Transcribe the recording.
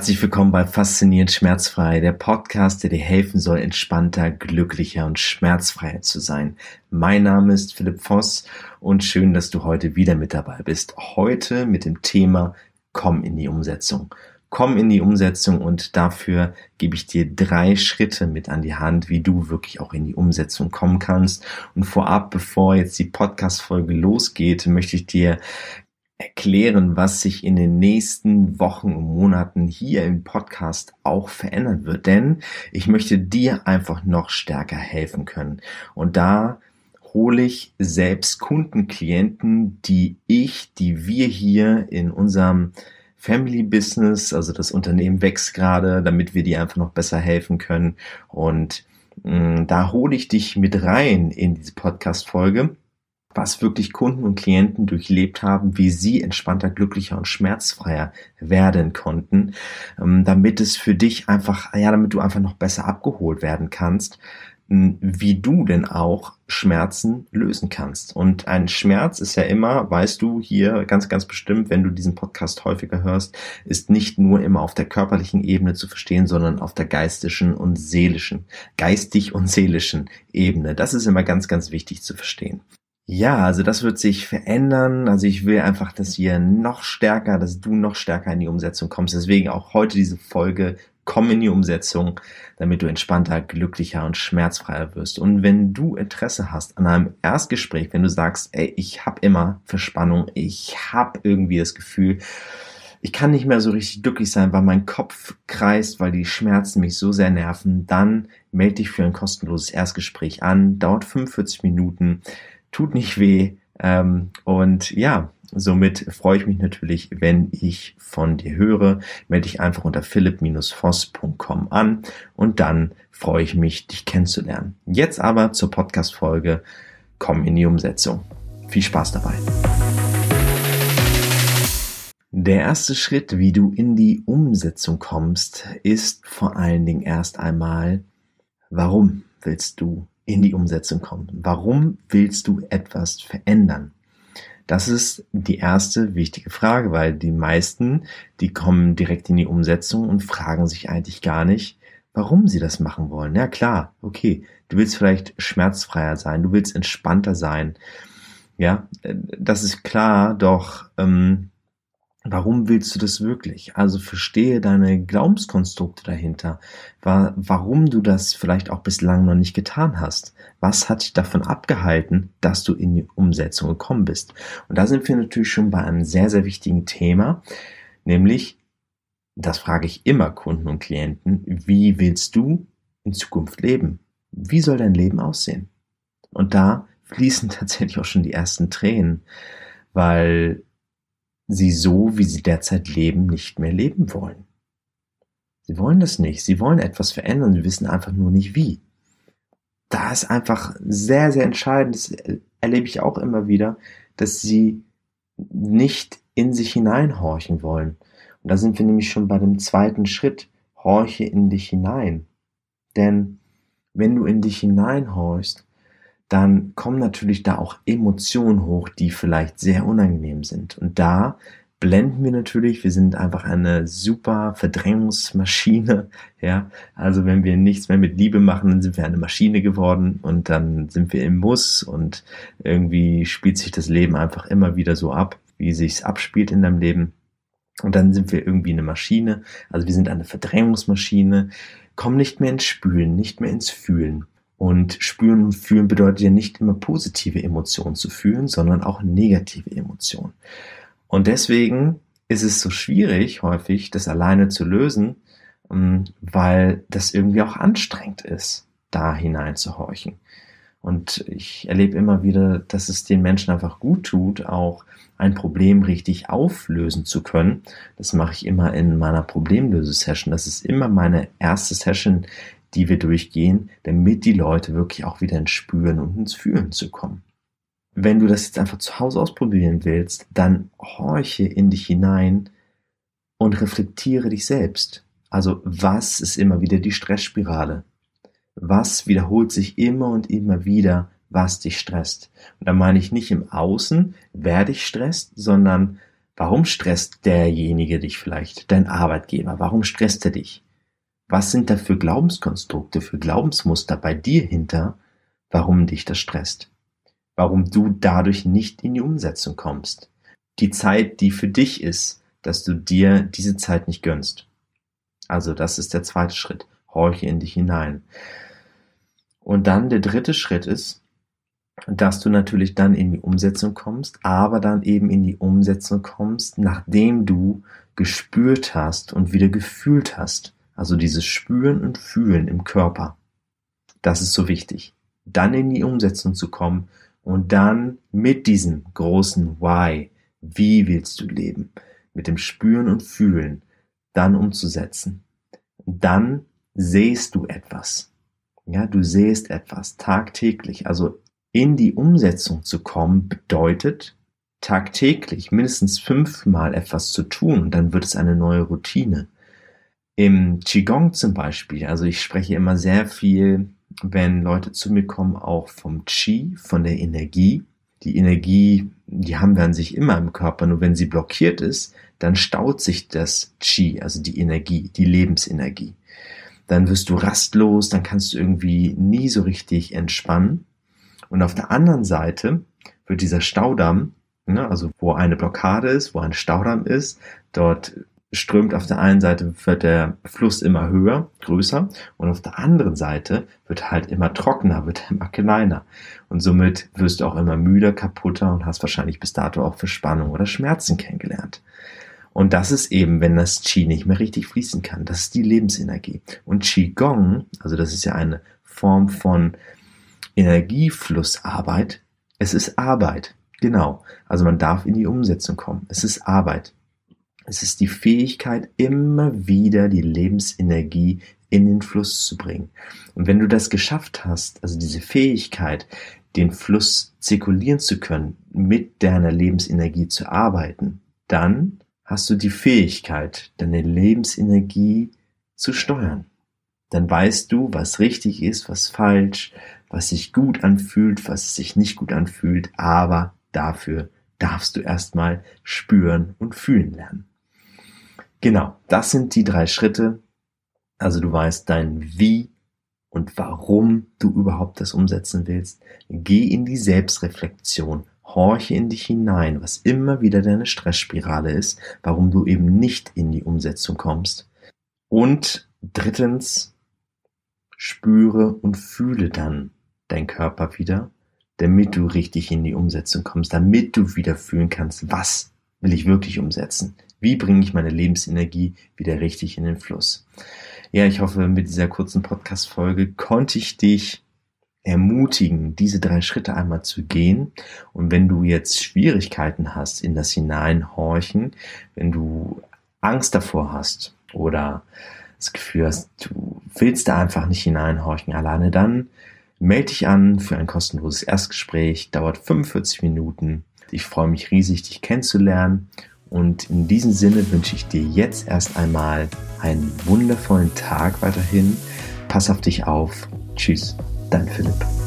Herzlich willkommen bei Faszinierend Schmerzfrei, der Podcast, der dir helfen soll, entspannter, glücklicher und schmerzfreier zu sein. Mein Name ist Philipp Voss und schön, dass du heute wieder mit dabei bist. Heute mit dem Thema Komm in die Umsetzung. Komm in die Umsetzung und dafür gebe ich dir drei Schritte mit an die Hand, wie du wirklich auch in die Umsetzung kommen kannst. Und vorab, bevor jetzt die Podcast-Folge losgeht, möchte ich dir erklären, was sich in den nächsten Wochen und Monaten hier im Podcast auch verändern wird. Denn ich möchte dir einfach noch stärker helfen können. Und da hole ich selbst Kunden, Klienten, die ich, die wir hier in unserem Family Business, also das Unternehmen wächst gerade, damit wir dir einfach noch besser helfen können. Und mh, mm, da hole ich dich mit rein in diese Podcast-Folge was wirklich Kunden und Klienten durchlebt haben, wie sie entspannter, glücklicher und schmerzfreier werden konnten, ähm, damit es für dich einfach, ja, damit du einfach noch besser abgeholt werden kannst, wie du denn auch Schmerzen lösen kannst. Und ein Schmerz ist ja immer, weißt du hier ganz, ganz bestimmt, wenn du diesen Podcast häufiger hörst, ist nicht nur immer auf der körperlichen Ebene zu verstehen, sondern auf der geistischen und seelischen, geistig und seelischen Ebene. Das ist immer ganz, ganz wichtig zu verstehen. Ja, also das wird sich verändern. Also ich will einfach, dass wir noch stärker, dass du noch stärker in die Umsetzung kommst. Deswegen auch heute diese Folge, komm in die Umsetzung, damit du entspannter, glücklicher und schmerzfreier wirst. Und wenn du Interesse hast an einem Erstgespräch, wenn du sagst, ey, ich habe immer Verspannung, ich habe irgendwie das Gefühl, ich kann nicht mehr so richtig glücklich sein, weil mein Kopf kreist, weil die Schmerzen mich so sehr nerven, dann melde dich für ein kostenloses Erstgespräch an, dauert 45 Minuten tut nicht weh. Ähm, und ja, somit freue ich mich natürlich, wenn ich von dir höre. Melde dich einfach unter philipp-voss.com an und dann freue ich mich, dich kennenzulernen. Jetzt aber zur Podcast-Folge. Komm in die Umsetzung. Viel Spaß dabei. Der erste Schritt, wie du in die Umsetzung kommst, ist vor allen Dingen erst einmal, warum willst du in die Umsetzung kommen. Warum willst du etwas verändern? Das ist die erste wichtige Frage, weil die meisten, die kommen direkt in die Umsetzung und fragen sich eigentlich gar nicht, warum sie das machen wollen. Ja klar, okay, du willst vielleicht schmerzfreier sein, du willst entspannter sein. Ja, das ist klar, doch ähm, Warum willst du das wirklich? Also verstehe deine Glaubenskonstrukte dahinter, warum du das vielleicht auch bislang noch nicht getan hast. Was hat dich davon abgehalten, dass du in die Umsetzung gekommen bist? Und da sind wir natürlich schon bei einem sehr, sehr wichtigen Thema, nämlich, das frage ich immer Kunden und Klienten, wie willst du in Zukunft leben? Wie soll dein Leben aussehen? Und da fließen tatsächlich auch schon die ersten Tränen, weil sie so, wie sie derzeit leben, nicht mehr leben wollen. Sie wollen das nicht. Sie wollen etwas verändern. Sie wissen einfach nur nicht wie. Da ist einfach sehr, sehr entscheidend, das erlebe ich auch immer wieder, dass sie nicht in sich hineinhorchen wollen. Und da sind wir nämlich schon bei dem zweiten Schritt. Horche in dich hinein. Denn wenn du in dich hineinhorchst, dann kommen natürlich da auch Emotionen hoch, die vielleicht sehr unangenehm sind. Und da blenden wir natürlich, wir sind einfach eine super Verdrängungsmaschine, ja. Also wenn wir nichts mehr mit Liebe machen, dann sind wir eine Maschine geworden und dann sind wir im Muss und irgendwie spielt sich das Leben einfach immer wieder so ab, wie sich's abspielt in deinem Leben. Und dann sind wir irgendwie eine Maschine, also wir sind eine Verdrängungsmaschine, kommen nicht mehr ins Spülen, nicht mehr ins Fühlen. Und spüren und fühlen bedeutet ja nicht immer positive Emotionen zu fühlen, sondern auch negative Emotionen. Und deswegen ist es so schwierig, häufig das alleine zu lösen, ähm, weil das irgendwie auch anstrengend ist, da hineinzuhorchen. Und ich erlebe immer wieder, dass es den Menschen einfach gut tut, auch ein Problem richtig auflösen zu können. Das mache ich immer in meiner Problemlösesession. Das ist immer meine erste Session, die wir durchgehen, damit die Leute wirklich auch wieder ins Spüren und ins Fühlen zu kommen. Wenn du das jetzt einfach zu Hause ausprobieren willst, dann horche in dich hinein und reflektiere dich selbst. Also was ist immer wieder die Stressspirale? Was wiederholt sich immer und immer wieder, was dich stresst? Und da meine ich nicht im Außen, wer dich stresst, sondern Warum stresst derjenige dich vielleicht, dein Arbeitgeber? Warum stresst er dich? Was sind da für Glaubenskonstrukte, für Glaubensmuster bei dir hinter, warum dich das stresst? Warum du dadurch nicht in die Umsetzung kommst? Die Zeit, die für dich ist, dass du dir diese Zeit nicht gönnst. Also das ist der zweite Schritt. Horche in dich hinein. Und dann der dritte Schritt ist, dass du natürlich dann in die Umsetzung kommst, aber dann eben in die Umsetzung kommst, nachdem du gespürt hast und wieder gefühlt hast. Also dieses Spüren und Fühlen im Körper. Das ist so wichtig. Dann in die Umsetzung zu kommen und dann mit diesem großen Why, wie willst du leben, mit dem Spüren und Fühlen, dann umzusetzen. Dann sähst du etwas. Ja, du sähst etwas tagtäglich. Also in die Umsetzung zu kommen bedeutet, tagtäglich mindestens fünfmal etwas zu tun dann wird es eine neue Routine. Im Qigong zum Beispiel, also ich spreche immer sehr viel, wenn Leute zu mir kommen, auch vom Qi, von der Energie. Die Energie, die haben wir an sich immer im Körper, nur wenn sie blockiert ist, dann staut sich das Qi, also die Energie, die Lebensenergie. Dann wirst du rastlos, dann kannst du irgendwie nie so richtig entspannen. Und auf der anderen Seite wird dieser Staudamm, ne, also wo eine Blockade ist, wo ein Staudamm ist, dort strömt auf der einen Seite wird der Fluss immer höher, größer und auf der anderen Seite wird halt immer trockener, wird immer kleiner. Und somit wirst du auch immer müder, kaputter und hast wahrscheinlich bis dato auch Verspannung oder Schmerzen kennengelernt. Und das ist eben, wenn das Qi nicht mehr richtig fließen kann. Das ist die Lebensenergie. Und Qigong, also das ist ja eine Form von Energieflussarbeit. Es ist Arbeit. Genau. Also man darf in die Umsetzung kommen. Es ist Arbeit. Es ist die Fähigkeit, immer wieder die Lebensenergie in den Fluss zu bringen. Und wenn du das geschafft hast, also diese Fähigkeit, den Fluss zirkulieren zu können, mit deiner Lebensenergie zu arbeiten, dann hast du die Fähigkeit, deine Lebensenergie zu steuern. Dann weißt du, was richtig ist, was falsch, was sich gut anfühlt, was sich nicht gut anfühlt, aber dafür darfst du erstmal spüren und fühlen lernen. Genau, das sind die drei Schritte. Also du weißt dein Wie und warum du überhaupt das umsetzen willst. Geh in die Selbstreflexion, horche in dich hinein, was immer wieder deine Stressspirale ist, warum du eben nicht in die Umsetzung kommst. Und drittens, spüre und fühle dann dein Körper wieder, damit du richtig in die Umsetzung kommst, damit du wieder fühlen kannst, was will ich wirklich umsetzen? Wie bringe ich meine Lebensenergie wieder richtig in den Fluss? Ja, ich hoffe, mit dieser kurzen Podcast-Folge konnte ich dich ermutigen, diese drei Schritte einmal zu gehen. Und wenn du jetzt Schwierigkeiten hast in das Hineinhorchen, wenn du Angst davor hast oder das Gefühl hast, du willst da einfach nicht hineinhorchen alleine, dann melde dich an für ein kostenloses Erstgespräch, dauert 45 Minuten. Ich freue mich riesig, dich kennenzulernen und in diesem Sinne wünsche ich dir jetzt erst einmal einen wundervollen Tag weiterhin. Pass auf dich auf. Tschüss, dein Philipp.